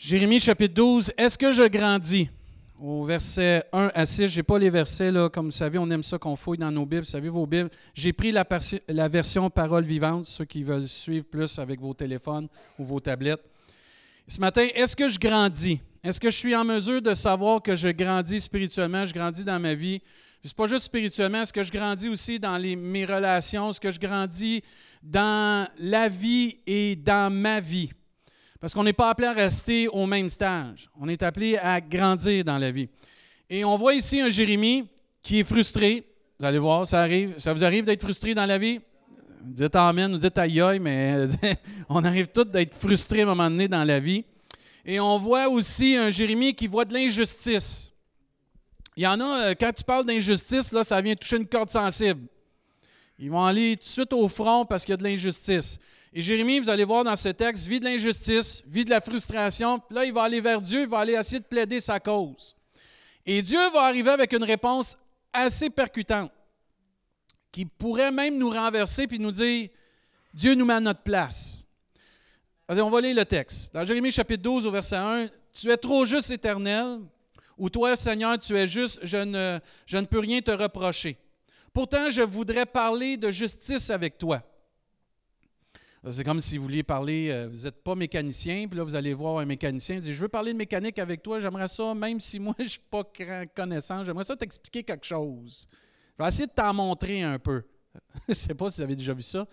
Jérémie chapitre 12, Est-ce que je grandis? Au verset 1 à 6, je n'ai pas les versets, là, comme vous savez, on aime ça qu'on fouille dans nos Bibles. Vous savez, vos Bibles. J'ai pris la, version parole vivante, ceux qui veulent suivre plus avec vos téléphones ou vos tablettes. Ce matin, est-ce que je grandis? Est-ce que je suis en mesure de savoir que je grandis spirituellement, je grandis dans ma vie? Ce n'est pas juste spirituellement, est-ce que je grandis aussi dans mes relations? Est-ce que je grandis dans la vie et dans ma vie? Parce qu'on n'est pas appelé à rester au même stage. On est appelé à grandir dans la vie. Et on voit ici un Jérémie qui est frustré. Vous allez voir, ça arrive. Ça vous arrive d'être frustré dans la vie? Vous dites Amen, vous dites aïe aïe, mais on arrive tous d'être frustrés à un moment donné dans la vie. Et on voit aussi un Jérémie qui voit de l'injustice. Il y en a, euh, quand tu parles d'injustice, là, ça vient toucher une corde sensible. Ils vont aller tout de suite au front parce qu'il y a de l'injustice. Et Jérémie, vous allez voir dans ce texte, vit de l'injustice, vit de la frustration. Là, il va aller vers Dieu, il va aller essayer de plaider sa cause. Et Dieu va arriver avec une réponse assez percutante, qui pourrait même nous renverser puis nous dire Dieu nous met à notre place. Allez, on va lire le texte. Dans Jérémie chapitre 12, au verset 1, Tu es trop juste éternel, ou toi, Seigneur, tu es juste, je ne, je ne peux rien te reprocher. Pourtant, je voudrais parler de justice avec toi. C'est comme si vous vouliez parler, euh, vous n'êtes pas mécanicien, puis là, vous allez voir un mécanicien, vous dites, je veux parler de mécanique avec toi, j'aimerais ça, même si moi, je ne suis pas connaissant, j'aimerais ça t'expliquer quelque chose. Je vais essayer de t'en montrer un peu. je ne sais pas si vous avez déjà vu ça.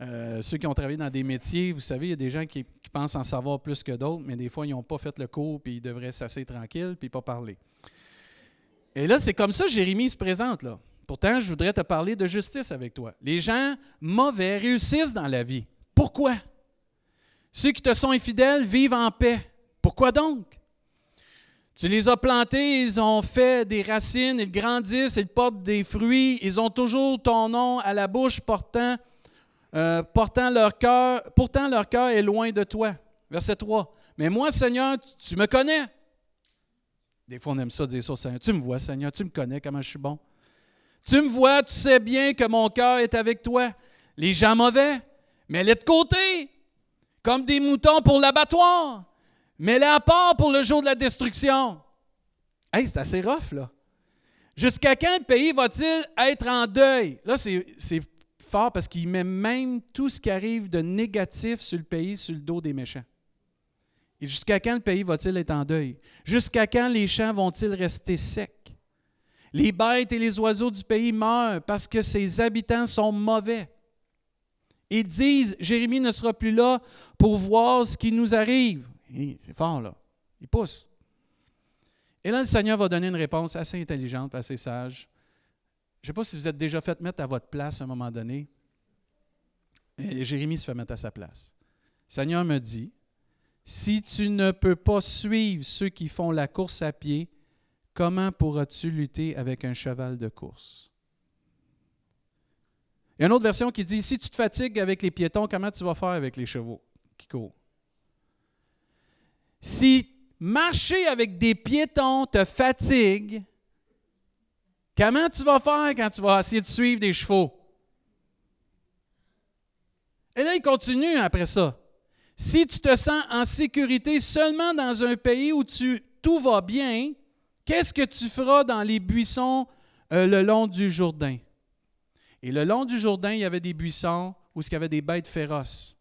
Euh, ceux qui ont travaillé dans des métiers, vous savez, il y a des gens qui, pensent en savoir plus que d'autres, mais des fois, ils n'ont pas fait le cours, puis ils devraient s'asseoir tranquille, puis pas parler. Et là, c'est comme ça que Jérémie se présente, là. Pourtant, je voudrais te parler de justice avec toi. Les gens mauvais réussissent dans la vie. Pourquoi? Ceux qui te sont infidèles vivent en paix. Pourquoi donc? Tu les as plantés, ils ont fait des racines, ils grandissent, ils portent des fruits, ils ont toujours ton nom à la bouche portant, euh, portant leur cœur, pourtant leur cœur est loin de toi. Verset 3. Mais moi, Seigneur, tu me connais. Des fois, on aime ça dire ça au Seigneur. Tu me vois, Seigneur, tu me connais comment je suis bon. Tu me vois, tu sais bien que mon cœur est avec toi. Les gens mauvais, Mets-les de côté, comme des moutons pour l'abattoir. Mets-les à part pour le jour de la destruction. Hey, c'est assez rough, là. Jusqu'à quand le pays va-t-il être en deuil? Là, c'est fort parce qu'il met même tout ce qui arrive de négatif sur le pays sur le dos des méchants. Et jusqu'à quand le pays va-t-il être en deuil? Jusqu'à quand les champs vont-ils rester secs? Les bêtes et les oiseaux du pays meurent parce que ses habitants sont mauvais. Ils disent, Jérémie ne sera plus là pour voir ce qui nous arrive. C'est fort, là. Il pousse. Et là, le Seigneur va donner une réponse assez intelligente, assez sage. Je ne sais pas si vous êtes déjà fait mettre à votre place à un moment donné. Jérémie se fait mettre à sa place. Le Seigneur me dit, si tu ne peux pas suivre ceux qui font la course à pied, comment pourras-tu lutter avec un cheval de course? Il y a une autre version qui dit Si tu te fatigues avec les piétons, comment tu vas faire avec les chevaux qui courent? Si marcher avec des piétons te fatigue, comment tu vas faire quand tu vas essayer de suivre des chevaux? Et là, il continue après ça. Si tu te sens en sécurité seulement dans un pays où tu, tout va bien, qu'est-ce que tu feras dans les buissons euh, le long du Jourdain? Et le long du Jourdain, il y avait des buissons où il y avait des bêtes féroces.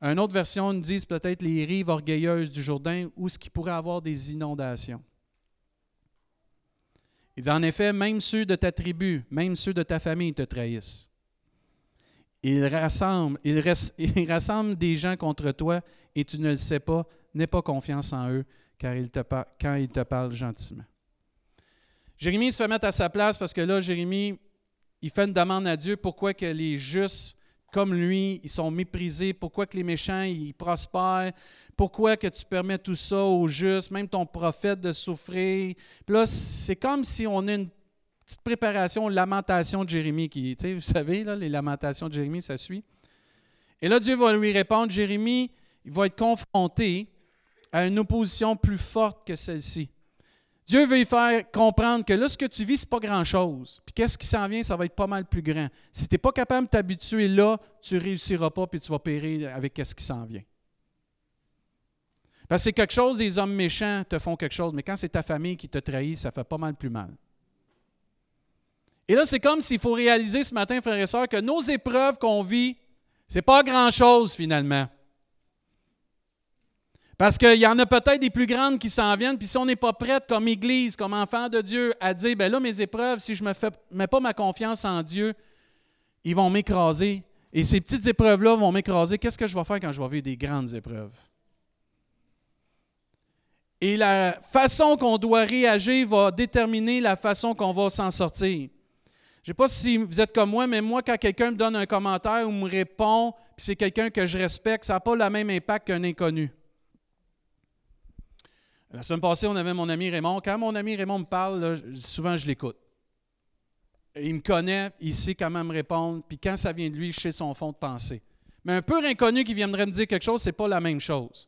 Une autre version nous dit peut-être les rives orgueilleuses du Jourdain où ce qui pourrait avoir des inondations. Il dit en effet, même ceux de ta tribu, même ceux de ta famille te trahissent. Ils rassemblent, ils, rassemblent des gens contre toi et tu ne le sais pas. N'aie pas confiance en eux car ils quand ils te parlent gentiment. Jérémie se fait mettre à sa place parce que là, Jérémie, il fait une demande à Dieu pourquoi que les justes comme lui, ils sont méprisés, pourquoi que les méchants, ils prospèrent, pourquoi que tu permets tout ça aux justes, même ton prophète de souffrir? Puis là, c'est comme si on a une petite préparation, lamentation de Jérémie, qui, vous savez, les lamentations de Jérémie, ça suit. Et là, Dieu va lui répondre, Jérémie, il va être confronté à une opposition plus forte que celle-ci. Dieu veut lui faire comprendre que là, ce que tu vis, ce n'est pas grand-chose. Puis qu'est-ce qui s'en vient, ça va être pas mal plus grand. Si tu n'es pas capable de t'habituer là, tu ne réussiras pas puis tu vas périr avec ce qui s'en vient. Parce que c'est quelque chose, des hommes méchants te font quelque chose, mais quand c'est ta famille qui te trahit, ça fait pas mal plus mal. Et là, c'est comme s'il faut réaliser ce matin, frères et sœurs, que nos épreuves qu'on vit, c'est pas grand-chose finalement. Parce qu'il y en a peut-être des plus grandes qui s'en viennent, puis si on n'est pas prête comme Église, comme enfant de Dieu, à dire, ben là, mes épreuves, si je ne mets pas ma confiance en Dieu, ils vont m'écraser. Et ces petites épreuves-là vont m'écraser. Qu'est-ce que je vais faire quand je vais vivre des grandes épreuves? Et la façon qu'on doit réagir va déterminer la façon qu'on va s'en sortir. Je ne sais pas si vous êtes comme moi, mais moi, quand quelqu'un me donne un commentaire ou me répond, puis c'est quelqu'un que je respecte, ça n'a pas le même impact qu'un inconnu. La semaine passée, on avait mon ami Raymond. Quand mon ami Raymond me parle, souvent je l'écoute. Il me connaît, il sait comment me répondre, puis quand ça vient de lui, je sais son fond de pensée. Mais un peu inconnu qui viendrait me dire quelque chose, ce n'est pas la même chose.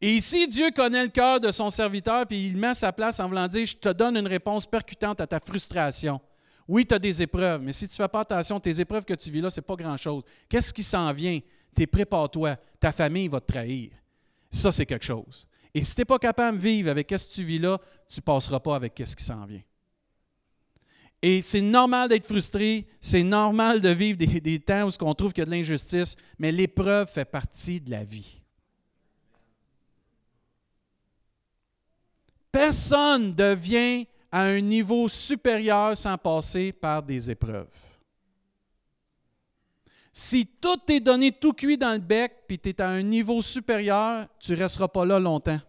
Et ici, Dieu connaît le cœur de son serviteur, puis il met sa place en voulant dire Je te donne une réponse percutante à ta frustration. Oui, tu as des épreuves, mais si tu ne fais pas attention, tes épreuves que tu vis là, ce n'est pas grand-chose. Qu'est-ce qui s'en vient? Tu es prépare-toi. Ta famille va te trahir. Ça, c'est quelque chose. Et si tu n'es pas capable de vivre avec ce que tu vis là, tu ne passeras pas avec ce qui s'en vient. Et c'est normal d'être frustré, c'est normal de vivre des, temps où on trouve qu'il y a de l'injustice, mais l'épreuve fait partie de la vie. Personne ne devient à un niveau supérieur sans passer par des épreuves. Si tout est donné tout cuit dans le bec, puis tu es à un niveau supérieur, tu ne resteras pas là longtemps.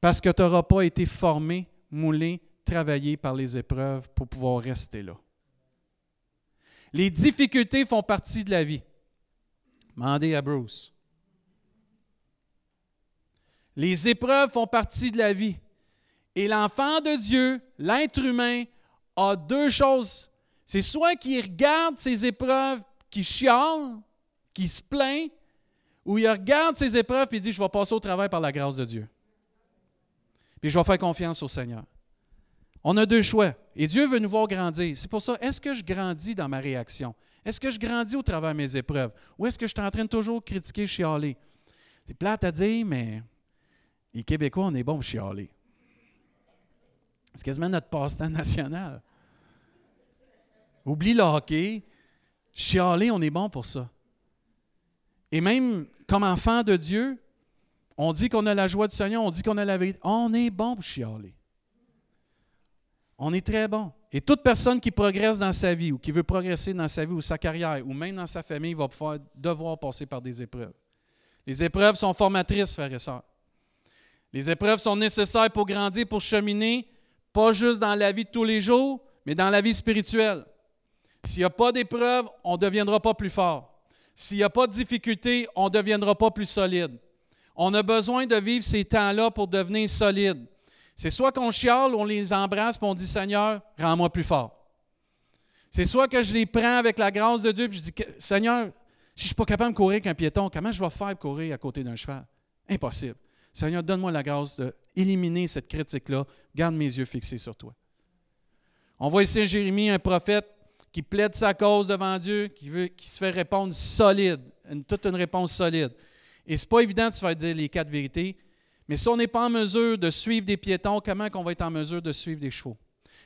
Parce que tu n'auras pas été formé, moulé, travaillé par les épreuves pour pouvoir rester là. Les difficultés font partie de la vie. Mandez à Bruce. Les épreuves font partie de la vie. Et l'enfant de Dieu, l'être humain, a deux choses. C'est soit qu'il regarde ses épreuves qui chiale, qui se plaint, ou il regarde ses épreuves et il dit, je vais passer au travail par la grâce de Dieu. Puis je vais faire confiance au Seigneur. On a deux choix. Et Dieu veut nous voir grandir. C'est pour ça, est-ce que je grandis dans ma réaction? Est-ce que je grandis au travers de mes épreuves? Ou est-ce que je suis en train de toujours critiquer, chialer? C'est plate à dire, mais les Québécois, on est bons pour chialer. C'est quasiment notre passe-temps national. Oublie le hockey, Chialer, on est bon pour ça. Et même comme enfant de Dieu, on dit qu'on a la joie du Seigneur, on dit qu'on a la vérité. On est bon pour chialer. On est très bon. Et toute personne qui progresse dans sa vie ou qui veut progresser dans sa vie ou sa carrière ou même dans sa famille va devoir passer par des épreuves. Les épreuves sont formatrices, frères et sœurs. Les épreuves sont nécessaires pour grandir, pour cheminer, pas juste dans la vie de tous les jours, mais dans la vie spirituelle. S'il n'y a pas d'épreuve, on ne deviendra pas plus fort. S'il n'y a pas de difficulté, on ne deviendra pas plus solide. On a besoin de vivre ces temps-là pour devenir solide. C'est soit qu'on chiale, on les embrasse, et on dit Seigneur, rends-moi plus fort. C'est soit que je les prends avec la grâce de Dieu, et je dis Seigneur, si je ne suis pas capable de courir avec un piéton, comment je vais faire courir à côté d'un cheval? Impossible. Seigneur, donne-moi la grâce d'éliminer cette critique-là. Garde mes yeux fixés sur toi. On voit ici Jérémie, un prophète qui plaide sa cause devant Dieu, qui, veut, qui se fait répondre solide, toute une réponse solide. Et ce n'est pas évident de se faire dire les quatre vérités, mais si on n'est pas en mesure de suivre des piétons, comment on va être en mesure de suivre des chevaux?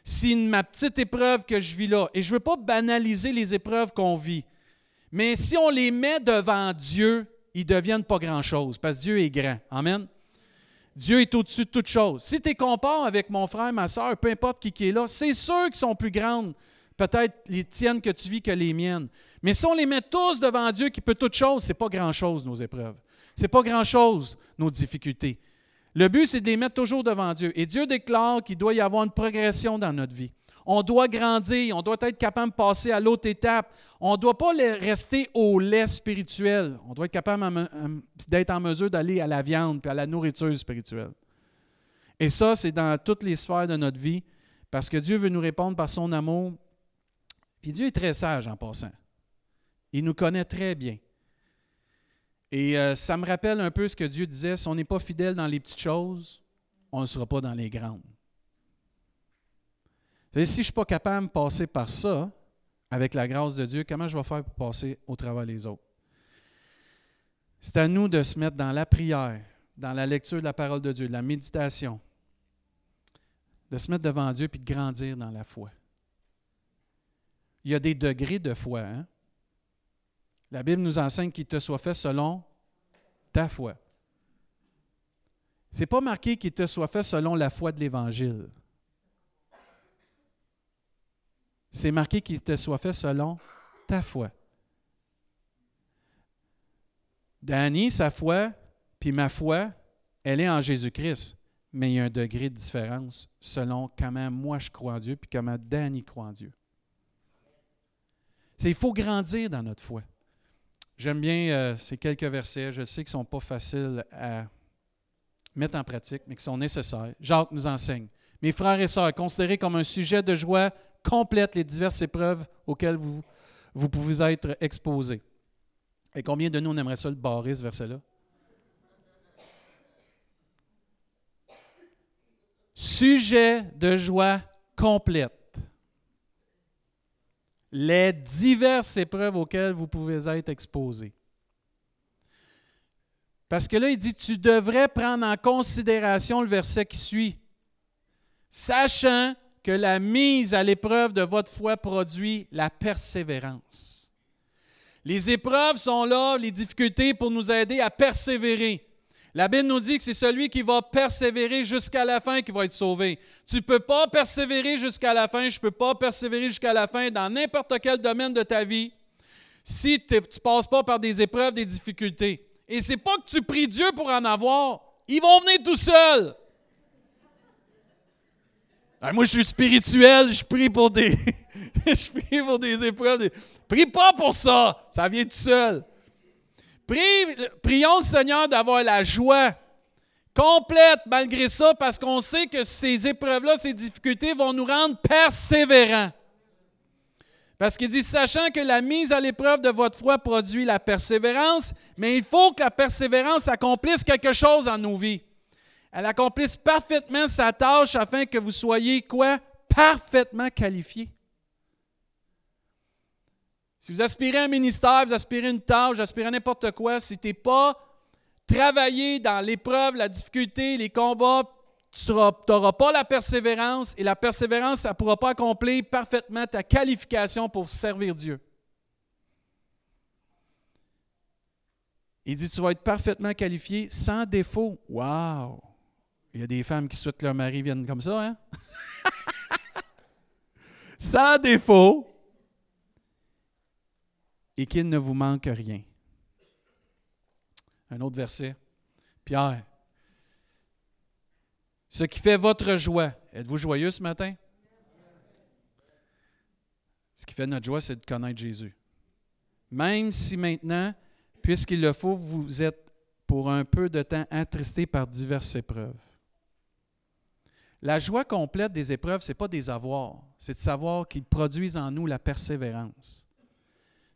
Si ma petite épreuve que je vis là, et je ne veux pas banaliser les épreuves qu'on vit, mais si on les met devant Dieu, ils ne deviennent pas grand-chose, parce que Dieu est grand. Amen? Dieu est au-dessus de toute chose. Si tu es compares avec mon frère, ma soeur, peu importe qui, qui est là, c'est sûr qu'ils sont plus grandes peut-être les tiennes que tu vis que les miennes. Mais si on les met tous devant Dieu qui peut toute chose, ce n'est pas grand-chose nos épreuves. Ce n'est pas grand-chose nos difficultés. Le but, c'est de les mettre toujours devant Dieu. Et Dieu déclare qu'il doit y avoir une progression dans notre vie. On doit grandir, on doit être capable de passer à l'autre étape. On ne doit pas rester au lait spirituel. On doit être capable d'être en mesure d'aller à la viande puis à la nourriture spirituelle. Et ça, c'est dans toutes les sphères de notre vie, parce que Dieu veut nous répondre par son amour, puis Dieu est très sage en passant. Il nous connaît très bien. Et euh, ça me rappelle un peu ce que Dieu disait, si on n'est pas fidèle dans les petites choses, on ne sera pas dans les grandes. si je ne suis pas capable de passer par ça, avec la grâce de Dieu, comment je vais faire pour passer au travers des autres? C'est à nous de se mettre dans la prière, dans la lecture de la parole de Dieu, de la méditation, de se mettre devant Dieu puis de grandir dans la foi. Il y a des degrés de foi. Hein? La Bible nous enseigne qu'il te soit fait selon ta foi. Ce n'est pas marqué qu'il te soit fait selon la foi de l'Évangile. C'est marqué qu'il te soit fait selon ta foi. Danny, sa foi, puis ma foi, elle est en Jésus-Christ. Mais il y a un degré de différence selon comment moi je crois en Dieu, puis comment Danny croit en Dieu. Il faut grandir dans notre foi. J'aime bien euh, ces quelques versets. Je sais qu'ils ne sont pas faciles à mettre en pratique, mais qui sont nécessaires. Jacques nous enseigne. Mes frères et sœurs, considérez comme un sujet de joie complète les diverses épreuves auxquelles vous, vous pouvez être exposés. Et combien de nous, on aimerait ça le barrer, ce verset-là? Sujet de joie complète. Les diverses épreuves auxquelles vous pouvez être exposés. Parce que là, il dit, tu devrais prendre en considération le verset qui suit, sachant que la mise à l'épreuve de votre foi produit la persévérance. Les épreuves sont là, les difficultés pour nous aider à persévérer. La Bible nous dit que c'est celui qui va persévérer jusqu'à la fin qui va être sauvé. Tu ne peux pas persévérer jusqu'à la fin, je ne peux pas persévérer jusqu'à la fin dans n'importe quel domaine de ta vie si tu ne passes pas par des épreuves, des difficultés. Et c'est pas que tu pries Dieu pour en avoir. Ils vont venir tout seuls. Ben, moi, je suis spirituel, je prie pour des, je prie pour des épreuves. Prie pas pour ça, ça vient tout seul. Prions le Seigneur d'avoir la joie complète malgré ça, parce qu'on sait que ces épreuves-là, ces difficultés vont nous rendre persévérants. Parce qu'il dit, sachant que la mise à l'épreuve de votre foi produit la persévérance, mais il faut que la persévérance accomplisse quelque chose dans nos vies. Elle accomplisse parfaitement sa tâche afin que vous soyez quoi? Parfaitement qualifiés. Si vous aspirez à un ministère, vous aspirez à une tâche, vous aspirez à n'importe quoi, si tu n'es pas travaillé dans l'épreuve, la difficulté, les combats, tu n'auras pas la persévérance et la persévérance, ça ne pourra pas accomplir parfaitement ta qualification pour servir Dieu. Il dit, tu vas être parfaitement qualifié sans défaut. Wow! Il y a des femmes qui souhaitent que leur mari vienne comme ça, hein? sans défaut et qu'il ne vous manque rien. Un autre verset. Pierre, ce qui fait votre joie. Êtes-vous joyeux ce matin? Ce qui fait notre joie, c'est de connaître Jésus. Même si maintenant, puisqu'il le faut, vous êtes pour un peu de temps attristé par diverses épreuves. La joie complète des épreuves, ce n'est pas des avoirs, c'est de savoir qu'ils produisent en nous la persévérance.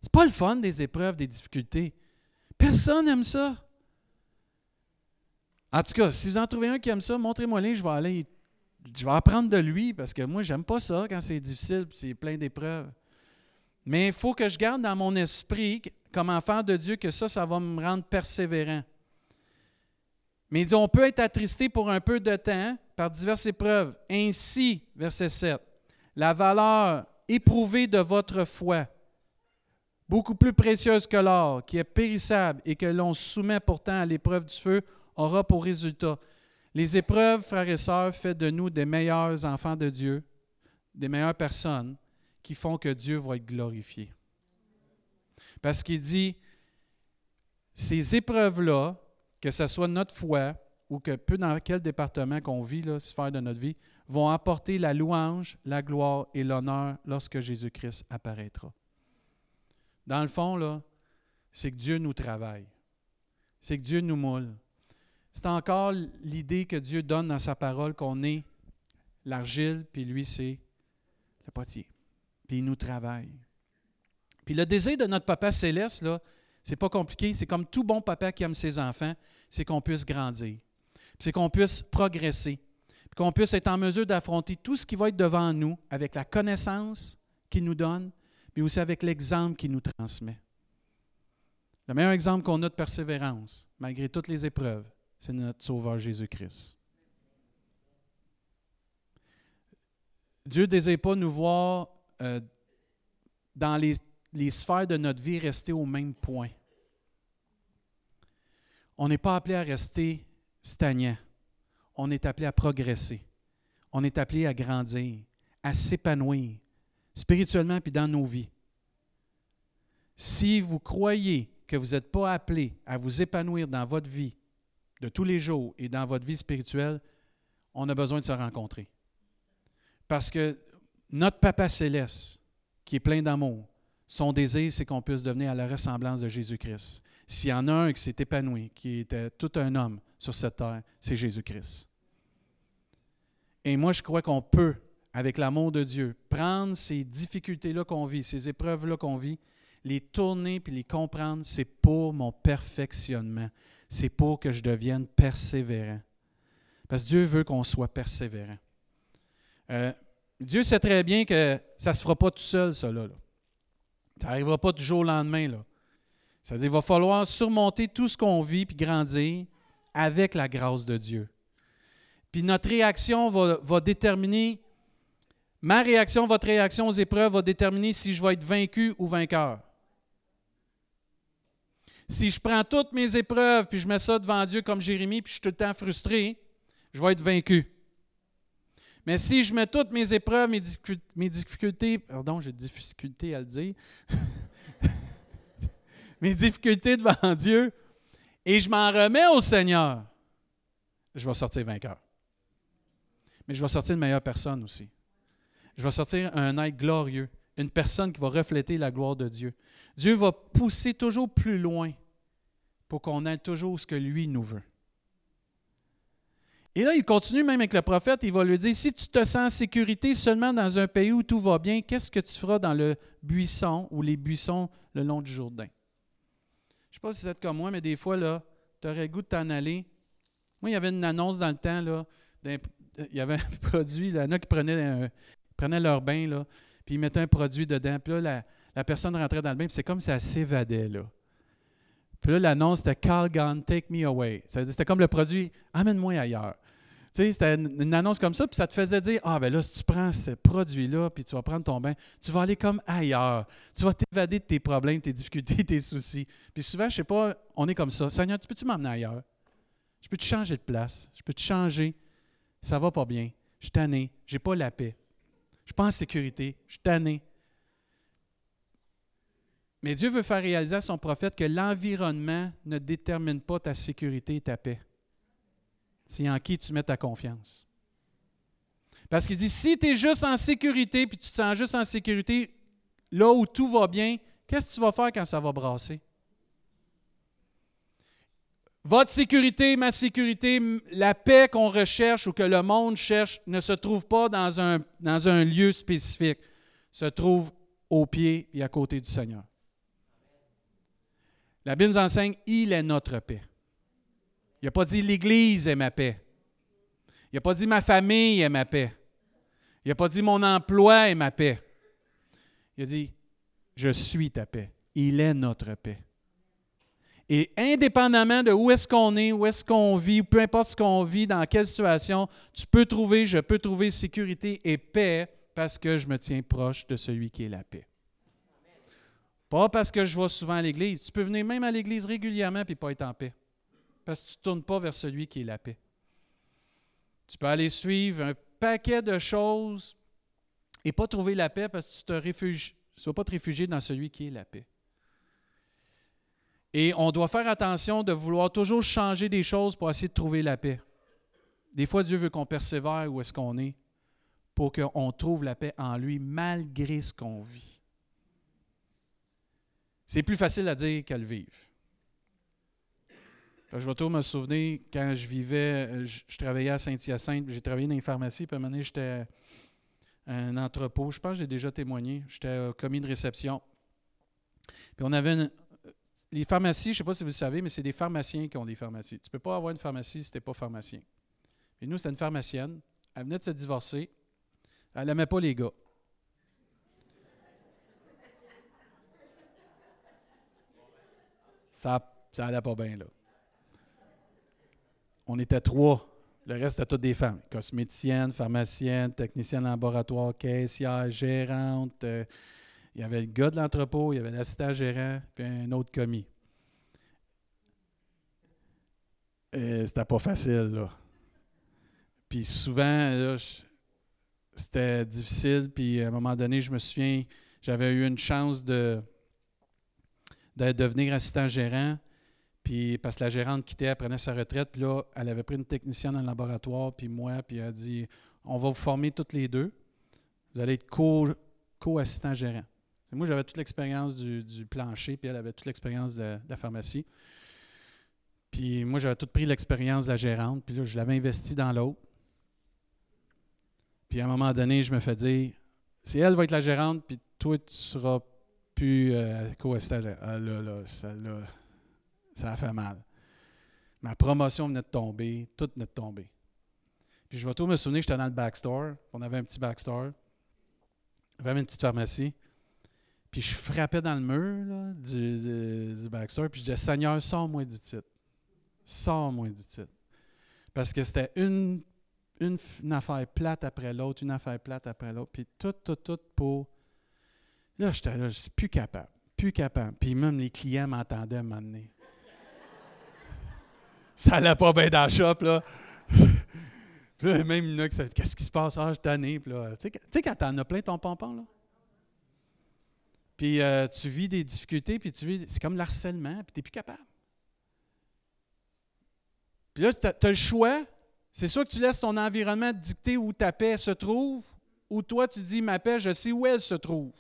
C'est pas le fun des épreuves, des difficultés. Personne n'aime ça. En tout cas, si vous en trouvez un qui aime ça, montrez-moi-le, je vais aller, je vais apprendre de lui parce que moi, j'aime pas ça quand c'est difficile c'est plein d'épreuves. Mais il faut que je garde dans mon esprit, comme enfant de Dieu, que ça, ça va me rendre persévérant. Mais il dit, on peut être attristé pour un peu de temps par diverses épreuves. Ainsi, verset 7, la valeur éprouvée de votre foi, beaucoup plus précieuse que l'or, qui est périssable et que l'on soumet pourtant à l'épreuve du feu, aura pour résultat. Les épreuves, frères et sœurs, font de nous des meilleurs enfants de Dieu, des meilleures personnes qui font que Dieu va être glorifié. Parce qu'il dit, ces épreuves-là, que ce soit notre foi ou que peu dans quel département qu'on vit, là, sphère de notre vie, vont apporter la louange, la gloire et l'honneur lorsque Jésus-Christ apparaîtra. Dans le fond, là, c'est que Dieu nous travaille. C'est que Dieu nous moule. C'est encore l'idée que Dieu donne dans sa parole qu'on est l'argile, puis lui, c'est le potier. Puis il nous travaille. Puis le désir de notre papa céleste, là, c'est pas compliqué. C'est comme tout bon papa qui aime ses enfants, c'est qu'on puisse grandir. C'est qu'on puisse progresser. Qu'on puisse être en mesure d'affronter tout ce qui va être devant nous avec la connaissance qu'il nous donne, mais aussi avec l'exemple qu'il nous transmet. Le meilleur exemple qu'on a de persévérance, malgré toutes les épreuves, c'est notre Sauveur Jésus-Christ. Dieu ne désire pas nous voir euh, dans les sphères de notre vie rester au même point. On n'est pas appelé à rester stagnant. On est appelé à progresser. On est appelé à grandir, à s'épanouir spirituellement puis dans nos vies. Si vous croyez que vous n'êtes pas appelé à vous épanouir dans votre vie de tous les jours et dans votre vie spirituelle, on a besoin de se rencontrer. Parce que notre Papa céleste, qui est plein d'amour, son désir, c'est qu'on puisse devenir à la ressemblance de Jésus-Christ. S'il y en a un qui s'est épanoui, qui était tout un homme sur cette terre, c'est Jésus-Christ. Et moi, je crois qu'on peut, avec l'amour de Dieu, prendre ces difficultés-là qu'on vit, ces épreuves-là qu'on vit, les tourner puis les comprendre, c'est pour mon perfectionnement. C'est pour que je devienne persévérant. Parce que Dieu veut qu'on soit persévérant. Euh, Dieu sait très bien que ça ne se fera pas tout seul, ça. Là, Ça n'arrivera pas du jour au lendemain. Là. Ça veut dire qu'il va falloir surmonter tout ce qu'on vit puis grandir avec la grâce de Dieu. Puis notre réaction va, va, déterminer, ma réaction, votre réaction aux épreuves va déterminer si je vais être vaincu ou vainqueur. Si je prends toutes mes épreuves puis je mets ça devant Dieu comme Jérémie puis je suis tout le temps frustré, je vais être vaincu. Mais si je mets toutes mes épreuves, mes, difficultés, pardon, j'ai difficulté à le dire, mes difficultés devant Dieu, et je m'en remets au Seigneur, je vais sortir vainqueur. Mais je vais sortir une meilleure personne aussi. Je vais sortir un être glorieux, une personne qui va refléter la gloire de Dieu. Dieu va pousser toujours plus loin pour qu'on ait toujours ce que lui nous veut. Et là, il continue même avec le prophète, il va lui dire, si tu te sens en sécurité seulement dans un pays où tout va bien, qu'est-ce que tu feras dans le buisson ou les buissons le long du Jourdain? Je ne sais pas si vous êtes comme moi, mais des fois, là, tu aurais le goût de t'en aller. Moi, il y avait une annonce dans le temps, là, il y avait un produit, il y en a qui prenaient, leur bain, là, puis ils mettaient un produit dedans, puis là, la, la personne rentrait dans le bain, puis c'est comme si ça s'évadait, là. Puis là, l'annonce, c'était Call Gun, take me away. C'était comme le produit, amène-moi ailleurs. Tu sais, c'était une, annonce comme ça, puis ça te faisait dire Ah, ben là, si tu prends ce produit-là, puis tu vas prendre ton bain, tu vas aller comme ailleurs. Tu vas t'évader de tes problèmes, tes difficultés, tes soucis. Puis souvent, je sais pas, on est comme ça. Seigneur, tu peux-tu m'emmener ailleurs? Je peux te changer de place? Je peux te changer? Ça va pas bien. Je suis tanné. J'ai pas la paix. Je suis pas en sécurité. Je suis tanné. Mais Dieu veut faire réaliser à son prophète que l'environnement ne détermine pas ta sécurité et ta paix. C'est en qui tu mets ta confiance. Parce qu'il dit, si tu es juste en sécurité, puis tu te sens juste en sécurité, là où tout va bien, qu'est-ce que tu vas faire quand ça va brasser? Votre sécurité, ma sécurité, la paix qu'on recherche ou que le monde cherche ne se trouve pas dans un, dans un lieu spécifique, se trouve au pied et à côté du Seigneur. La Bible nous enseigne, il est notre paix. Il n'a pas dit l'Église est ma paix. Il n'a pas dit ma famille est ma paix. Il n'a pas dit mon emploi est ma paix. Il a dit, je suis ta paix. Il est notre paix. Et indépendamment de où est-ce qu'on est, où est-ce qu'on vit, peu importe ce qu'on vit, dans quelle situation, tu peux trouver, je peux trouver sécurité et paix parce que je me tiens proche de celui qui est la paix. Pas parce que je vais souvent à l'église. Tu peux venir même à l'église régulièrement et pas être en paix. Parce que tu ne tournes pas vers celui qui est la paix. Tu peux aller suivre un paquet de choses et pas trouver la paix parce que tu te réfugies, ne vas pas te réfugier dans celui qui est la paix. Et on doit faire attention de vouloir toujours changer des choses pour essayer de trouver la paix. Des fois, Dieu veut qu'on persévère où est-ce qu'on est pour qu'on trouve la paix en lui malgré ce qu'on vit. C'est plus facile à dire qu'à le vivre. Je vais toujours me souvenir quand je vivais, je, travaillais à Saint-Hyacinthe, j'ai travaillé dans une pharmacie, puis à un moment donné, j'étais un entrepôt. Je pense que j'ai déjà témoigné. J'étais commis de réception. Puis on avait une, les pharmacies, je ne sais pas si vous le savez, mais c'est des pharmaciens qui ont des pharmacies. Tu ne peux pas avoir une pharmacie si tu n'es pas pharmacien. Et nous, c'était une pharmacienne. Elle venait de se divorcer. Elle n'aimait pas les gars. Ça, ça allait pas bien, là. on était trois. Le reste, c'était toutes des femmes. Cosméticiennes, pharmaciennes, techniciennes laboratoire, caissières, gérantes. Euh, il y avait le gars de l'entrepôt, il y avait l'assistant gérant, puis un autre commis. Et c'était pas facile, là. Puis souvent, c'était difficile. Puis à un moment donné, je me souviens, j'avais eu une chance de, de devenir assistant gérant. Puis parce que la gérante quittait, elle prenait sa retraite. Puis là, elle avait pris une technicienne dans le laboratoire, puis moi, puis elle a dit On va vous former toutes les deux. Vous allez être co-assistant gérant. Moi, j'avais toute l'expérience du, plancher, puis elle avait toute l'expérience de, la pharmacie. Puis moi, j'avais tout pris l'expérience de la gérante, puis là, je l'avais investi dans l'autre. Puis à un moment donné, je me fais dire c'est elle va être la gérante, puis toi, tu seras plus euh, gérant. Ah là, là, ça, là, ça a fait mal. Ma promotion venait de tomber, tout venait de tomber. Puis je vais tout me souvenir j'étais dans le backstore. On avait un petit backstore. Vraiment une petite pharmacie. Je frappais dans le mur du, du. Puis je disais Seigneur, sors-moi du titre. Sors-moi du titre. Parce que c'était une, une, affaire plate après l'autre, une affaire plate après l'autre. Puis tout, tout, tout pour. Là, j'étais là, je suis plus capable. Plus capable. Puis même les clients m'entendaient m'amener ça allait pas bien dans le shop, là. puis là, même là, qu'est-ce qui se passe? Ah, je. Puis là, tu sais, quand t'en as plein ton pompon, là. Puis euh, tu vis des difficultés, puis tu vis, c'est comme l'harcèlement, puis tu n'es plus capable. Puis là, tu as, le choix. C'est soit que tu laisses ton environnement dicter où ta paix se trouve, ou toi, tu dis, ma paix, je sais où elle se trouve.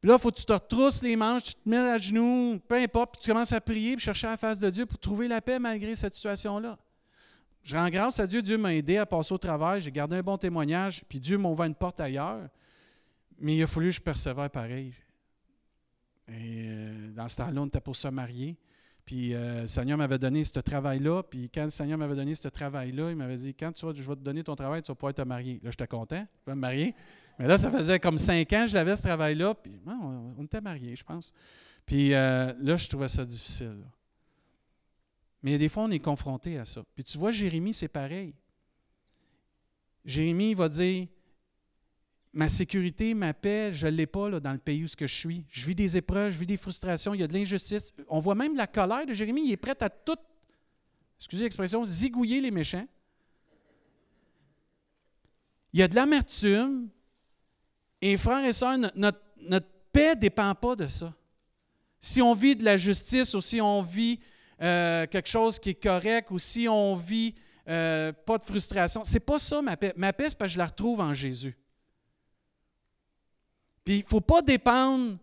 Puis là, il faut que tu te retrousses les manches, tu te mets à genoux, peu importe, puis tu commences à prier, puis chercher la face de Dieu pour trouver la paix malgré cette situation-là. Je rends grâce à Dieu, Dieu m'a aidé à passer au travail, j'ai gardé un bon témoignage, puis Dieu m'a ouvert une porte ailleurs, mais il a fallu que je persévère pareil. Et euh, dans ce temps-là, on était pour se marier. Puis euh, le Seigneur m'avait donné ce travail-là. Puis quand le Seigneur m'avait donné ce travail-là, il m'avait dit Quand tu vas, je vais te donner ton travail, tu vas pouvoir te marier. Là, j'étais content, je vais me marier. Mais là, ça faisait comme cinq ans que je l'avais ce travail-là. Puis on, était mariés, je pense. Puis euh, là, je trouvais ça difficile. Mais des fois, on est confronté à ça. Puis tu vois, Jérémie, c'est pareil. Jérémie va dire ma sécurité, ma paix, je ne l'ai pas dans le pays où je suis. Je vis des épreuves, je vis des frustrations, il y a de l'injustice. On voit même la colère de Jérémie. Il est prêt à tout, excusez l'expression, zigouiller les méchants. Il y a de l'amertume. Et frères et sœurs, notre, paix ne dépend pas de ça. Si on vit de la justice ou si on vit euh, quelque chose qui est correct ou si on vit euh, pas de frustration, c'est pas ça ma paix. Ma paix, c'est parce que je la retrouve en Jésus. Puis il ne faut pas dépendre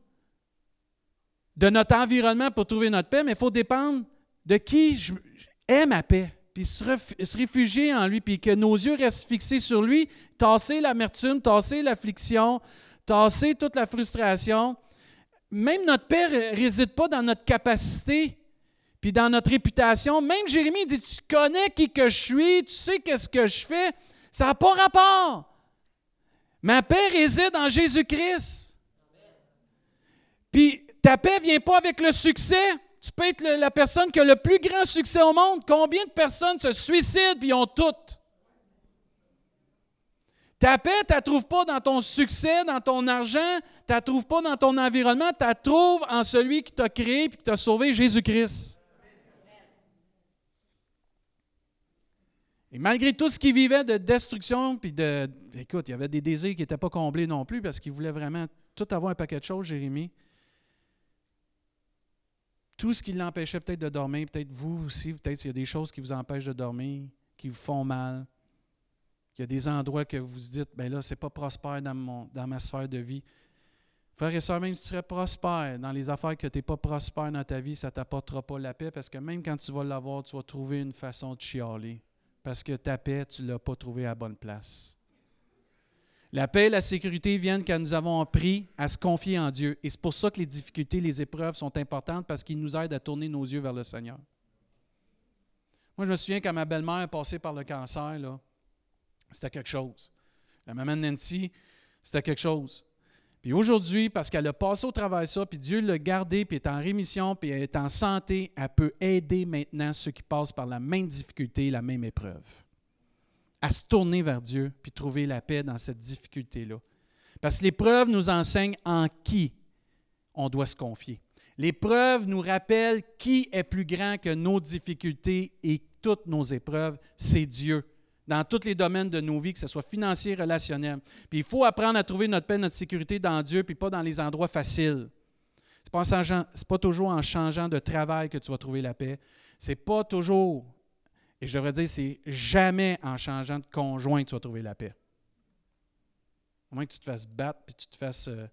de notre environnement pour trouver notre paix, mais il faut dépendre de qui je, est ma paix. Puis se, réfugier en lui, puis que nos yeux restent fixés sur lui, tasser l'amertume, tasser l'affliction, tasser toute la frustration. Même notre paix ne réside pas dans notre capacité, puis dans notre réputation. Même Jérémie dit, tu connais qui que je suis, tu sais qu'est-ce que je fais. Ça n'a pas rapport. Ma paix réside en Jésus-Christ. Puis ta paix ne vient pas avec le succès. Tu peux être la personne qui a le plus grand succès au monde. Combien de personnes se suicident et ont toutes? Ta paix, tu ne la trouves pas dans ton succès, dans ton argent, tu ne la trouves pas dans ton environnement, tu la trouves en celui qui t'a créé et qui t'a sauvé, Jésus-Christ. Malgré tout ce qu'il vivait de destruction, puis de. Écoute, il y avait des désirs qui n'étaient pas comblés non plus parce qu'il voulait vraiment tout avoir un paquet de choses, Jérémie. Tout ce qui l'empêchait peut-être de dormir, peut-être vous aussi, peut-être il y a des choses qui vous empêchent de dormir, qui vous font mal. Il y a des endroits que vous vous dites, ben là, c'est pas prospère dans, mon, dans ma sphère de vie. Frère et soeur, même si tu serais prospère dans les affaires que tu n'es pas prospère dans ta vie, ça ne t'apportera pas la paix parce que même quand tu vas l'avoir, tu vas trouver une façon de chialer parce que ta paix, tu ne l'as pas trouvée à la bonne place. La paix et la sécurité viennent quand nous avons appris à se confier en Dieu. Et c'est pour ça que les difficultés, les épreuves sont importantes parce qu'ils nous aident à tourner nos yeux vers le Seigneur. Moi, je me souviens quand ma belle-mère est passée par le cancer, là, c'était quelque chose. La maman Nancy, c'était quelque chose. Puis aujourd'hui, parce qu'elle a passé au travers ça, puis Dieu l'a gardé, puis est en rémission, puis est en santé, elle peut aider maintenant ceux qui passent par la même difficulté, la même épreuve. À se tourner vers Dieu, puis trouver la paix dans cette difficulté-là. Parce que l'épreuve nous enseigne en qui on doit se confier. L'épreuve nous rappelle qui est plus grand que nos difficultés et toutes nos épreuves, c'est Dieu dans tous les domaines de nos vies, que ce soit financier, relationnel. Puis il faut apprendre à trouver notre paix, notre sécurité dans Dieu, puis pas dans les endroits faciles. Ce n'est pas, toujours en changeant de travail que tu vas trouver la paix. C'est pas toujours, et je devrais dire, c'est jamais en changeant de conjoint que tu vas trouver la paix. Au moins que tu te fasses battre, puis tu te fasses euh,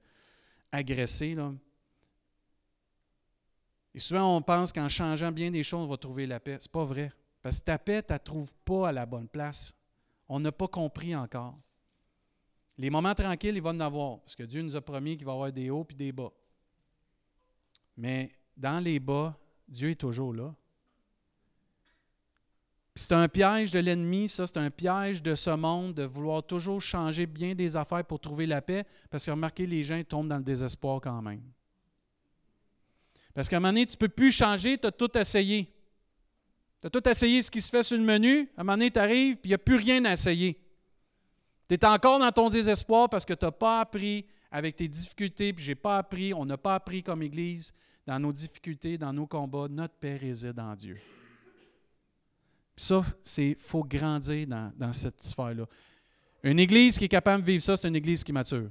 agresser. Là. Et souvent, on pense qu'en changeant bien des choses, on va trouver la paix. Ce n'est pas vrai. Parce que ta paix, tu ne trouves pas à la bonne place. On n'a pas compris encore. Les moments tranquilles, il va en avoir, parce que Dieu nous a promis qu'il va y avoir des hauts et des bas. Mais dans les bas, Dieu est toujours là. C'est un piège de l'ennemi, ça, c'est un piège de ce monde de vouloir toujours changer bien des affaires pour trouver la paix, parce que remarquez, les gens tombent dans le désespoir quand même. Parce qu'à un moment donné, tu ne peux plus changer, tu as tout essayé. Tu as tout essayé ce qui se fait sur le menu. À un moment donné, tu arrives, puis il n'y a plus rien à essayer. Tu es encore dans ton désespoir parce que tu n'as pas appris avec tes difficultés, puis je n'ai pas appris, on n'a pas appris comme Église, dans nos difficultés, dans nos combats, notre Père réside en Dieu. Puis ça, il faut grandir dans, dans cette sphère-là. Une Église qui est capable de vivre ça, c'est une Église qui mature.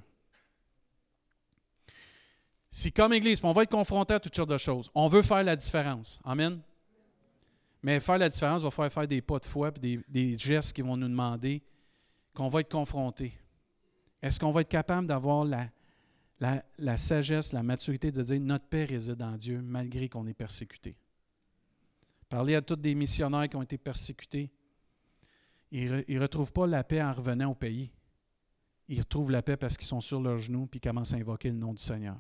Si comme Église, on va être confronté à toutes sortes de choses, on veut faire la différence. Amen? Mais faire la différence va faire faire des pas de foi et des, gestes qui vont nous demander qu'on va être confronté. Est-ce qu'on va être capable d'avoir la, la, sagesse, la maturité de dire notre Père réside en Dieu malgré qu'on est persécuté? Parler à tous des missionnaires qui ont été persécutés. Ils ne retrouvent pas la paix en revenant au pays. Ils retrouvent la paix parce qu'ils sont sur leurs genoux et commencent à invoquer le nom du Seigneur.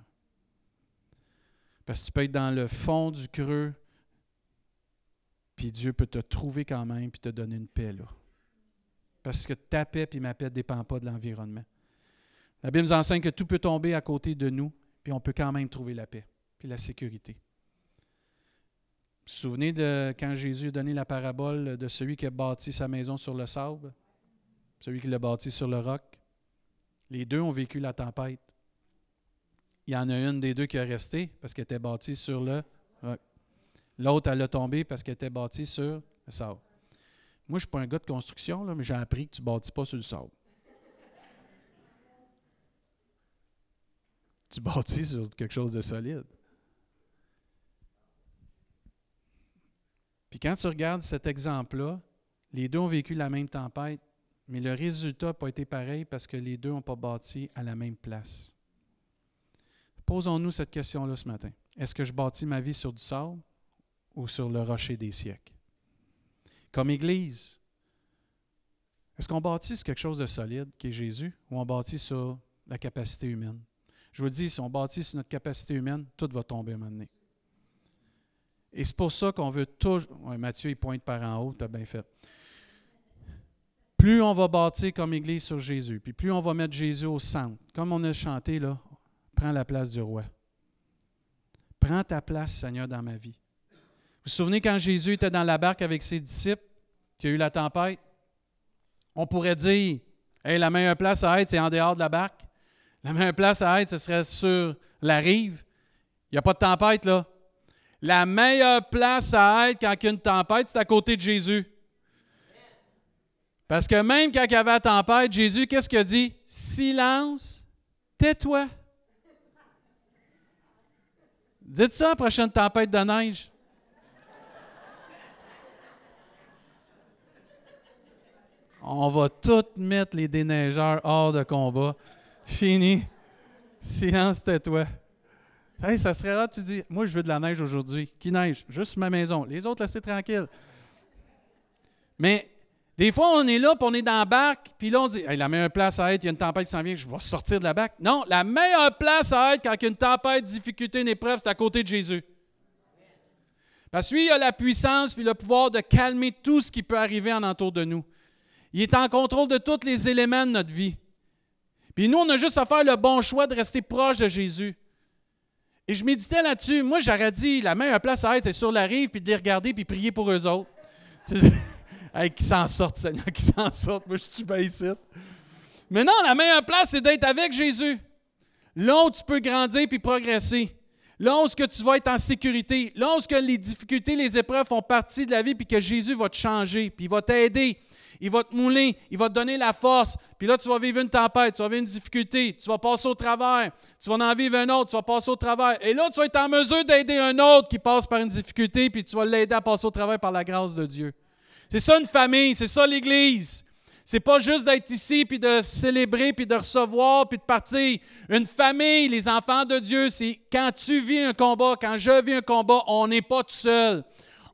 Parce que tu peux être dans le fond du creux puis Dieu peut te trouver quand même, puis te donner une paix là. Parce que ta paix et ma paix ne dépendent pas de l'environnement. La Bible nous enseigne que tout peut tomber à côté de nous, puis on peut quand même trouver la paix, puis la sécurité. Vous vous souvenez de quand Jésus a donné la parabole de celui qui a bâti sa maison sur le sable, celui qui l'a bâti sur le roc? Les deux ont vécu la tempête. Il y en a une des deux qui a resté parce qu'elle était bâtie sur le roc. L'autre, elle a tombé parce qu'elle était bâtie sur le sable. Moi, je ne suis pas un gars de construction, là, mais j'ai appris que tu ne bâtis pas sur le sable. Tu bâtis sur quelque chose de solide. Puis quand tu regardes cet exemple-là, les deux ont vécu la même tempête, mais le résultat n'a pas été pareil parce que les deux n'ont pas bâti à la même place. Posons-nous cette question-là ce matin. Est-ce que je bâtis ma vie sur du sable? Ou sur le rocher des siècles. Comme Église, est-ce qu'on bâtit sur quelque chose de solide qui est Jésus ou on bâtit sur la capacité humaine? Je vous dis, si on bâtit sur notre capacité humaine, tout va tomber à un moment donné. Et c'est pour ça qu'on veut toujours. Mathieu, il pointe par en haut, tu as bien fait. Plus on va bâtir comme Église sur Jésus, puis plus on va mettre Jésus au centre, comme on a chanté là, prends la place du roi. Prends ta place, Seigneur, dans ma vie. Vous vous souvenez quand Jésus était dans la barque avec ses disciples, qu'il y a eu la tempête? On pourrait dire, hey, la meilleure place à être, c'est en dehors de la barque. La meilleure place à être, ce serait sur la rive. Il n'y a pas de tempête là. La meilleure place à être quand il y a une tempête, c'est à côté de Jésus. Parce que même quand il y avait la tempête, Jésus, qu'est-ce qu'il a dit? Silence, tais-toi. Dites ça, prochaine tempête de neige. On va tout mettre les déneigeurs hors de combat. Fini. Silence, tais-toi. Hey, ça serait rare, tu dis, moi je veux de la neige aujourd'hui. Qui neige? Juste ma maison. Les autres, laissez tranquille. Mais des fois, on est là, puis on est dans la barque, puis là, on dit, la meilleure place à être, il y a une tempête qui s'en vient, je vais sortir de la barque. Non, la meilleure place à être quand il y a une tempête, difficulté, une épreuve, c'est à côté de Jésus. Parce que lui, il a la puissance puis le pouvoir de calmer tout ce qui peut arriver en entour de nous. Il est en contrôle de tous les éléments de notre vie. Puis nous, on a juste à faire le bon choix de rester proche de Jésus. Et je méditais là-dessus. Moi, j'aurais dit, la meilleure place à être, c'est sur la rive, puis de les regarder, puis prier pour eux autres. hey, qu'ils s'en sortent, Seigneur, qu'ils s'en sortent. Moi, je suis bien. Mais non, la meilleure place, c'est d'être avec Jésus. Là où tu peux grandir puis progresser. Là où tu vas être en sécurité. Là où les difficultés, les épreuves font partie de la vie, puis que Jésus va te changer, puis il va t'aider il va te mouler, il va te donner la force. Puis là, tu vas vivre une tempête, tu vas vivre une difficulté, tu vas passer au travers, tu vas en vivre un autre, tu vas passer au travers. Et là, tu vas être en mesure d'aider un autre qui passe par une difficulté, puis tu vas l'aider à passer au travers par la grâce de Dieu. C'est ça une famille, c'est ça l'Église. C'est pas juste d'être ici, puis de célébrer, puis de recevoir, puis de partir. Une famille, les enfants de Dieu, c'est quand tu vis un combat, quand je vis un combat, on n'est pas tout seul.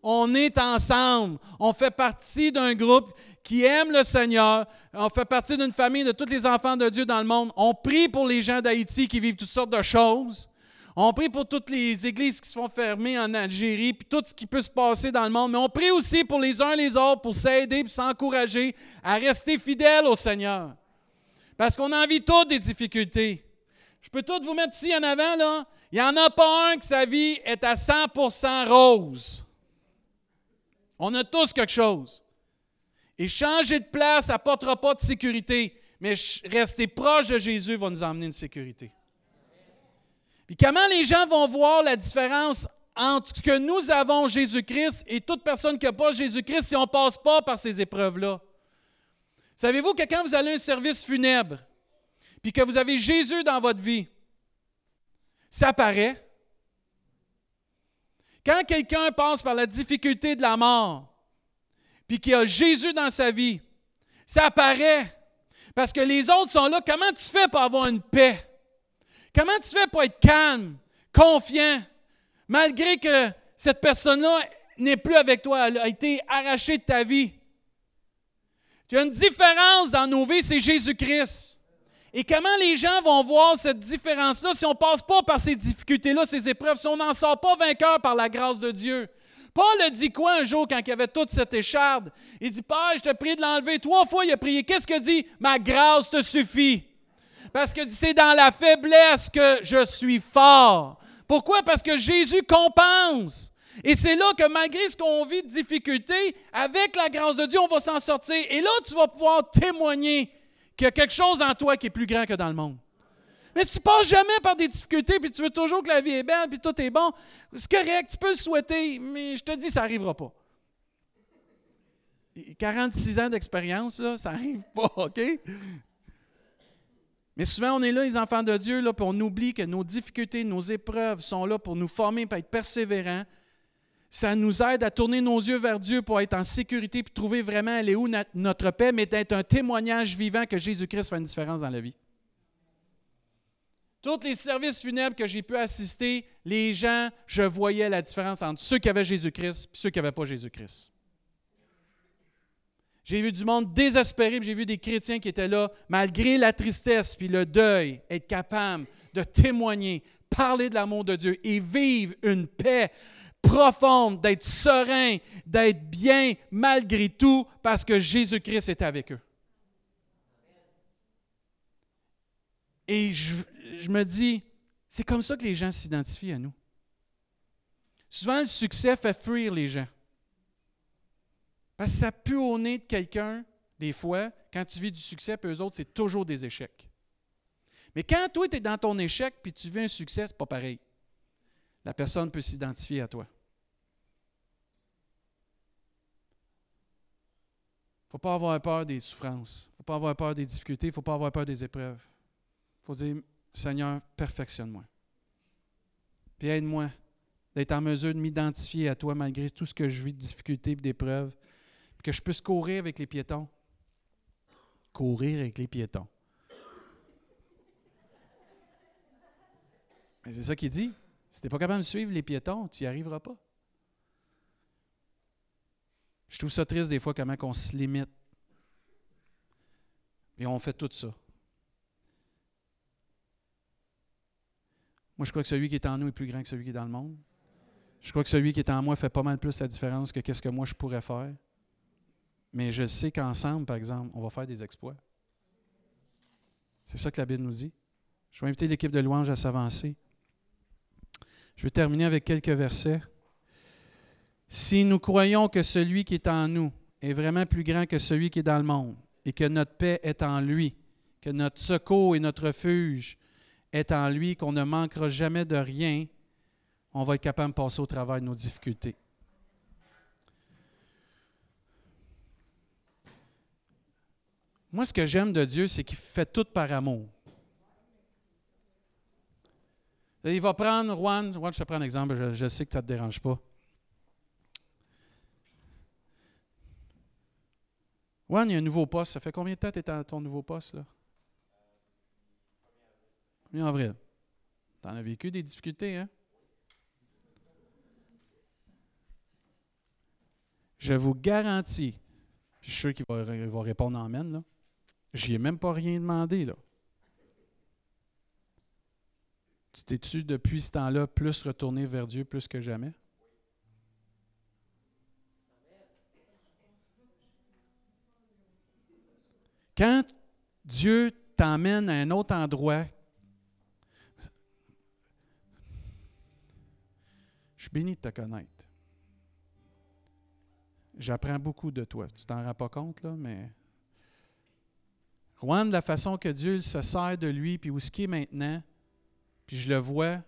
On est ensemble. On fait partie d'un groupe qui aiment le Seigneur. On fait partie d'une famille de tous les enfants de Dieu dans le monde. On prie pour les gens d'Haïti qui vivent toutes sortes de choses. On prie pour toutes les églises qui se font fermer en Algérie, puis tout ce qui peut se passer dans le monde. Mais on prie aussi pour les uns les autres, pour s'aider, pour s'encourager à rester fidèles au Seigneur. Parce qu'on a envie toutes des difficultés. Je peux tout vous mettre ici en avant, là. Il n'y en a pas un que sa vie est à 100% rose. On a tous quelque chose. Et changer de place n'apportera pas de sécurité, mais rester proche de Jésus va nous emmener une sécurité. Puis comment les gens vont voir la différence entre ce que nous avons Jésus-Christ et toute personne qui n'a pas Jésus-Christ si on ne passe pas par ces épreuves-là? Savez-vous que quand vous allez à un service funèbre, puis que vous avez Jésus dans votre vie, ça paraît. Quand quelqu'un passe par la difficulté de la mort, puis qu'il a Jésus dans sa vie, ça apparaît. Parce que les autres sont là. Comment tu fais pour avoir une paix? Comment tu fais pour être calme, confiant, malgré que cette personne-là n'est plus avec toi, elle a été arrachée de ta vie? Il y a une différence dans nos vies, c'est Jésus-Christ. Et comment les gens vont voir cette différence-là si on ne passe pas par ces difficultés-là, ces épreuves, si on n'en sort pas vainqueur par la grâce de Dieu? Paul a dit quoi un jour quand il avait toute cette écharde? Il dit, Père, je te prie de l'enlever. Trois fois, il a prié. Qu'est-ce que dit? Ma grâce te suffit. Parce que c'est dans la faiblesse que je suis fort. Pourquoi? Parce que Jésus compense. Et c'est là que malgré ce qu'on vit de difficulté, avec la grâce de Dieu, on va s'en sortir. Et là, tu vas pouvoir témoigner qu'il y a quelque chose en toi qui est plus grand que dans le monde. Mais si tu passes jamais par des difficultés, puis tu veux toujours que la vie est belle, puis tout est bon, c'est correct, tu peux le souhaiter, mais je te dis, ça n'arrivera pas. 46 ans d'expérience, ça n'arrive pas, OK? Mais souvent, on est là, les enfants de Dieu, là, puis on oublie que nos difficultés, nos épreuves sont là pour nous former, pour être persévérants. Ça nous aide à tourner nos yeux vers Dieu pour être en sécurité, puis trouver vraiment elle est où notre paix, mais d'être un témoignage vivant que Jésus-Christ fait une différence dans la vie. Tous les services funèbres que j'ai pu assister, les gens, je voyais la différence entre ceux qui avaient Jésus-Christ et ceux qui n'avaient pas Jésus-Christ. J'ai vu du monde désespéré, j'ai vu des chrétiens qui étaient là, malgré la tristesse puis le deuil, être capables de témoigner, parler de l'amour de Dieu et vivre une paix profonde, d'être serein, d'être bien malgré tout, parce que Jésus-Christ était avec eux. Et je, me dis, c'est comme ça que les gens s'identifient à nous. Souvent, le succès fait fuir les gens. Parce que ça pue au nez de quelqu'un, des fois, quand tu vis du succès, puis eux autres, c'est toujours des échecs. Mais quand toi, tu es dans ton échec, puis tu vis un succès, c'est pas pareil. La personne peut s'identifier à toi. Ne faut pas avoir peur des souffrances. Il ne faut pas avoir peur des difficultés. Il ne faut pas avoir peur des épreuves. Il faut dire, Seigneur, perfectionne-moi. Puis aide-moi d'être en mesure de m'identifier à toi malgré tout ce que je vis de difficultés et d'épreuves, que je puisse courir avec les piétons. Courir avec les piétons. Mais c'est ça qu'il dit. Si tu n'es pas capable de suivre les piétons, tu n'y arriveras pas. Je trouve ça triste des fois comment on se limite. Et on fait tout ça. Moi, je crois que celui qui est en nous est plus grand que celui qui est dans le monde. Je crois que celui qui est en moi fait pas mal plus la différence que ce que moi je pourrais faire. Mais je sais qu'ensemble, par exemple, on va faire des exploits. C'est ça que la Bible nous dit. Je vais inviter l'équipe de louange à s'avancer. Je vais terminer avec quelques versets. Si nous croyons que celui qui est en nous est vraiment plus grand que celui qui est dans le monde, et que notre paix est en lui, que notre secours et notre refuge est en lui, qu'on ne manquera jamais de rien, on va être capable de passer au travers de nos difficultés. Moi, ce que j'aime de Dieu, c'est qu'il fait tout par amour. Il va prendre, Juan, Juan je te prends un exemple, je, je sais que ça ne te dérange pas. Juan, il y a un nouveau poste. Ça fait combien de temps que tu es à ton nouveau poste? Là? 1er avril. Tu en as vécu des difficultés, hein? Je vous garantis, je suis sûr qu'il va, va, répondre Amen, là. J'y ai même pas rien demandé, là. Tu t'es-tu, depuis ce temps-là, plus retourné vers Dieu plus que jamais? Quand Dieu t'emmène à un autre endroit, je suis béni de te connaître. J'apprends beaucoup de toi. Tu t'en rends pas compte, là, mais. Juan, la façon que Dieu se sert de lui, puis où ce qui est maintenant, puis je le vois,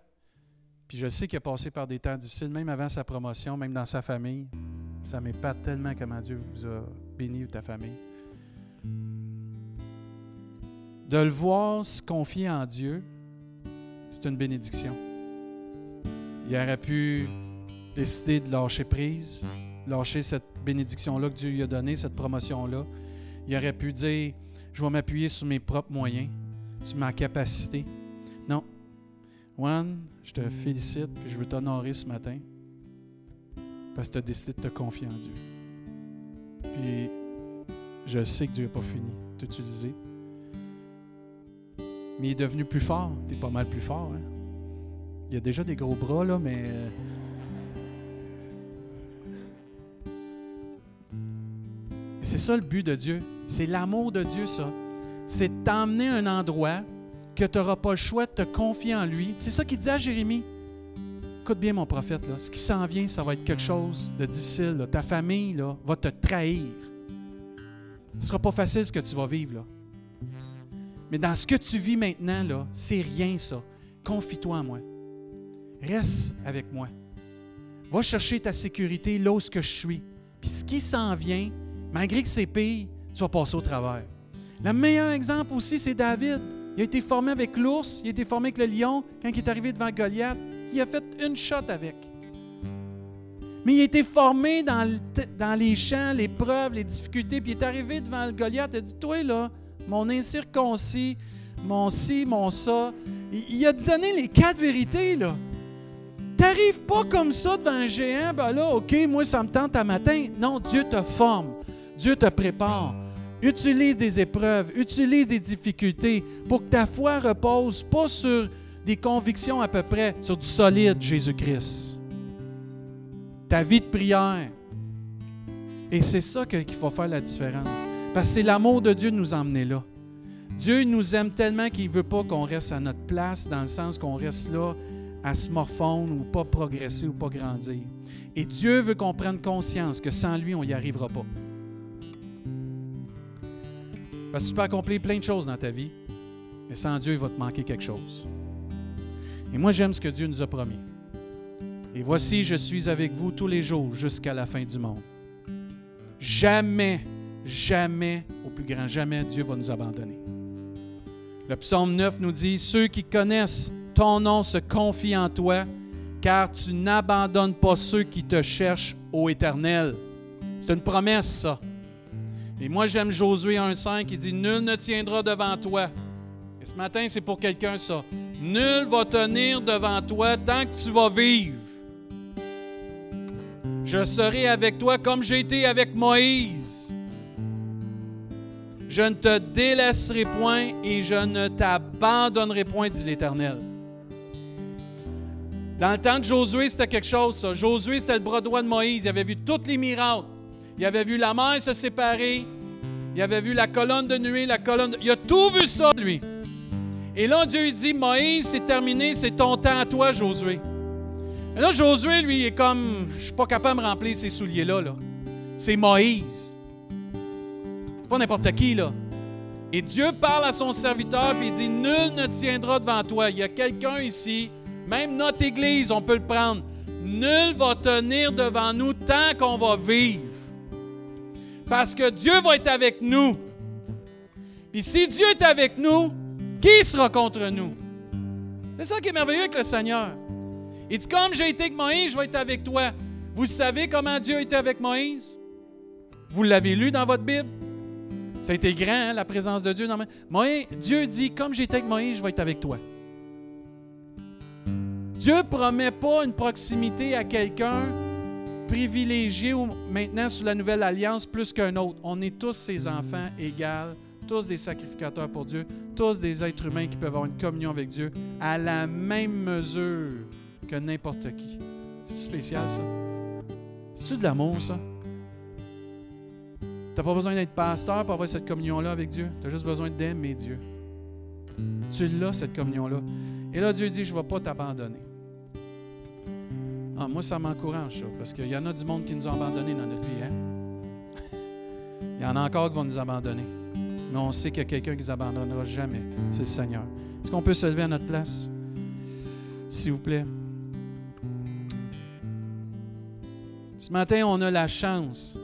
puis je sais qu'il a passé par des temps difficiles, même avant sa promotion, même dans sa famille. Ça m'épate tellement comment Dieu vous a béni, ta famille de le voir se confier en Dieu, c'est une bénédiction. Il aurait pu décider de lâcher prise, lâcher cette bénédiction-là que Dieu lui a donnée, cette promotion-là. Il aurait pu dire, je vais m'appuyer sur mes propres moyens, sur ma capacité. Non. Juan, je te félicite, et je veux t'honorer ce matin, parce que tu as décidé de te confier en Dieu. Puis, je sais que Dieu n'a pas fini de t'utiliser mais il est devenu plus fort. Tu es pas mal plus fort. Hein? Il a déjà des gros bras, là, mais. Euh, c'est ça le but de Dieu. C'est l'amour de Dieu, ça. C'est t'emmener à un endroit que tu n'auras pas le choix de te confier en lui. C'est ça qu'il dit à Jérémie. Écoute bien, mon prophète, là, ce qui s'en vient, ça va être quelque chose de difficile. Ta famille là, va te trahir. Ce ne sera pas facile ce que tu vas vivre. Là. Mais dans ce que tu vis maintenant, là, c'est rien ça. Confie-toi en moi. Reste avec moi. Va chercher ta sécurité là où je suis. Puis ce qui s'en vient, malgré que c'est pire, tu vas passer au travers. Le meilleur exemple aussi, c'est David. Il a été formé avec l'ours, il a été formé avec le lion. Quand il est arrivé devant Goliath, il a fait une shot avec. Mais il a été formé dans, dans les champs, les preuves, les difficultés, puis il est arrivé devant le Goliath, il a dit Toi, là, mon incirconcis, mon ci, mon ça. Il, a donné les quatre vérités, là. T'arrives pas comme ça devant un géant, ben là, OK, moi, ça me tente à matin. Non, Dieu te forme. Dieu te prépare. Utilise des épreuves, utilise des difficultés pour que ta foi repose pas sur des convictions à peu près, sur du solide, Jésus-Christ. Ta vie de prière. Et c'est ça qu'il faut faire la différence. Parce que c'est l'amour de Dieu de nous emmener là. Dieu nous aime tellement qu'il ne veut pas qu'on reste à notre place, dans le sens qu'on reste là à se morfondre ou pas progresser ou pas grandir. Et Dieu veut qu'on prenne conscience que sans lui, on n'y arrivera pas. Parce que tu peux accomplir plein de choses dans ta vie, mais sans Dieu, il va te manquer quelque chose. Et moi, j'aime ce que Dieu nous a promis. Et voici, je suis avec vous tous les jours jusqu'à la fin du monde. Jamais jamais, au plus grand jamais, Dieu va nous abandonner. Le psaume 9 nous dit, Ceux qui connaissent ton nom se confient en toi, car tu n'abandonnes pas ceux qui te cherchent, ô Éternel. C'est une promesse, ça. Et moi, j'aime Josué 1,5 qui dit Nul ne tiendra devant toi. Et ce matin, c'est pour quelqu'un, ça. Nul va tenir devant toi tant que tu vas vivre. Je serai avec toi comme j'ai été avec Moïse. Je ne te délaisserai point et je ne t'abandonnerai point, dit l'Éternel. Dans le temps de Josué, c'était quelque chose, ça. Josué, c'était le bras droit de Moïse. Il avait vu tous les miracles. Il avait vu la mer se séparer. Il avait vu la colonne de nuée, la colonne. Il a tout vu ça, lui. Et là, Dieu lui dit, Moïse, c'est terminé, c'est ton temps à toi, Josué. Et là, Josué, lui, est comme, je suis pas capable de me remplir ces souliers-là. Là. C'est Moïse. Pas n'importe qui, là. Et Dieu parle à son serviteur, puis il dit, nul ne tiendra devant toi. Il y a quelqu'un ici, même notre Église, on peut le prendre. Nul va tenir devant nous tant qu'on va vivre. Parce que Dieu va être avec nous. Puis si Dieu est avec nous, qui sera contre nous? C'est ça qui est merveilleux avec le Seigneur. Il dit, comme j'ai été avec Moïse, je vais être avec toi. Vous savez comment Dieu était avec Moïse? Vous l'avez lu dans votre Bible? Ça a été grand, hein, la présence de Dieu. Dans Moïse, Dieu dit, comme j'étais avec Moïse, je vais être avec toi. Dieu promet pas une proximité à quelqu'un privilégié maintenant sous la nouvelle alliance plus qu'un autre. On est tous ses enfants égaux, tous des sacrificateurs pour Dieu, tous des êtres humains qui peuvent avoir une communion avec Dieu à la même mesure que n'importe qui. C'est spécial ça. C'est-tu de l'amour ça? Tu n'as pas besoin d'être pasteur pour avoir cette communion-là avec Dieu. Tu as juste besoin d'aimer Dieu. Tu l'as, cette communion-là. Et là, Dieu dit, je ne vais pas t'abandonner. Ah, moi, ça m'encourage, ça, parce qu'il y en a du monde qui nous a abandonnés dans notre vie. Hein? Il y en a encore qui vont nous abandonner. Mais on sait qu'il y a quelqu'un qui ne nous abandonnera jamais. C'est le Seigneur. Est-ce qu'on peut se lever à notre place? S'il vous plaît. Ce matin, on a la chance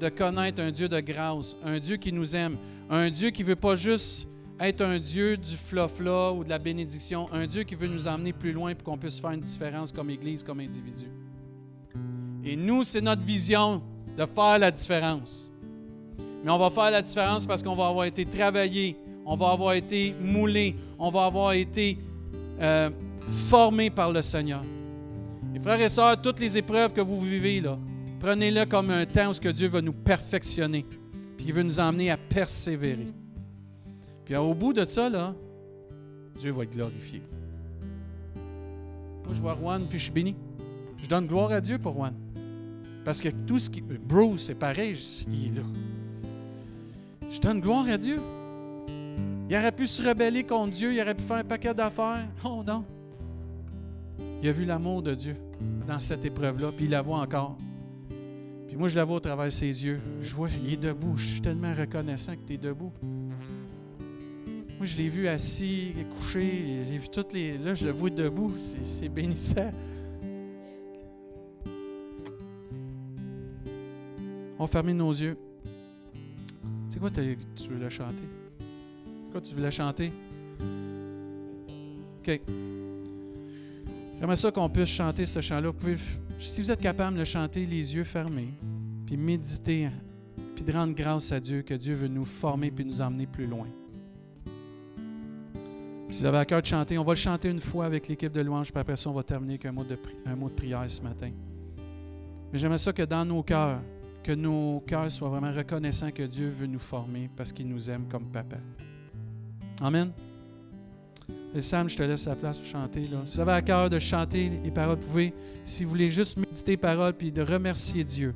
de connaître un Dieu de grâce, un Dieu qui nous aime, un Dieu qui ne veut pas juste être un Dieu du flofla ou de la bénédiction, un Dieu qui veut nous emmener plus loin pour qu'on puisse faire une différence comme Église, comme individu. Et nous, c'est notre vision de faire la différence. Mais on va faire la différence parce qu'on va avoir été travaillé, on va avoir été moulé, on va avoir été euh, formé par le Seigneur. Et frères et sœurs, toutes les épreuves que vous vivez, là, prenez-le comme un temps où ce que Dieu va nous perfectionner, puis il veut nous emmener à persévérer. Puis au bout de ça, là, Dieu va être glorifié. Moi, je vois Juan, puis je suis béni. Je donne gloire à Dieu pour Juan. Parce que tout ce qui. Bruce, c'est pareil, il est là. Je donne gloire à Dieu. Il aurait pu se rebeller contre Dieu, il aurait pu faire un paquet d'affaires. Oh non. Il a vu l'amour de Dieu dans cette épreuve-là, puis il la voit encore. Moi, je la vois au travers de ses yeux. Je vois, il est debout. Je suis tellement reconnaissant que tu es debout. Moi, je l'ai vu assis, couché, j'ai vu toutes les. Là, je le vois debout. C'est bénissant. On ferme nos yeux. C'est quoi tu veux la chanter? C'est quoi tu veux la chanter? OK. J'aimerais ça qu'on puisse chanter ce chant-là. Si vous êtes capable de chanter les yeux fermés, puis méditer, puis de rendre grâce à Dieu que Dieu veut nous former puis nous emmener plus loin. Si vous avez à cœur de chanter, on va le chanter une fois avec l'équipe de louange, puis après ça, on va terminer avec un mot de, un mot de prière ce matin. Mais j'aimerais ça que dans nos cœurs, que nos cœurs soient vraiment reconnaissants que Dieu veut nous former parce qu'il nous aime comme papa. Amen. Sam, je te laisse la place pour chanter. Si vous avez à cœur de chanter les paroles, vous pouvez, si vous voulez juste méditer les paroles puis de remercier Dieu.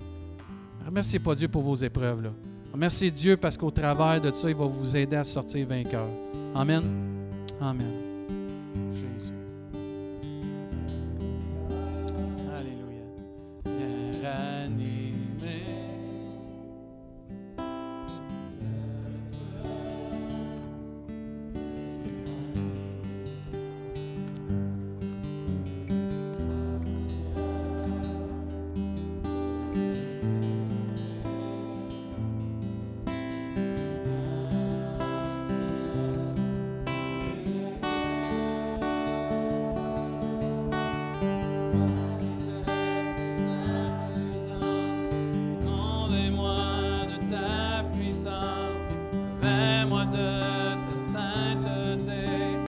Remerciez pas Dieu pour vos épreuves. Là. Remerciez Dieu parce qu'au travers de ça, il va vous aider à sortir vainqueur. Amen. Amen.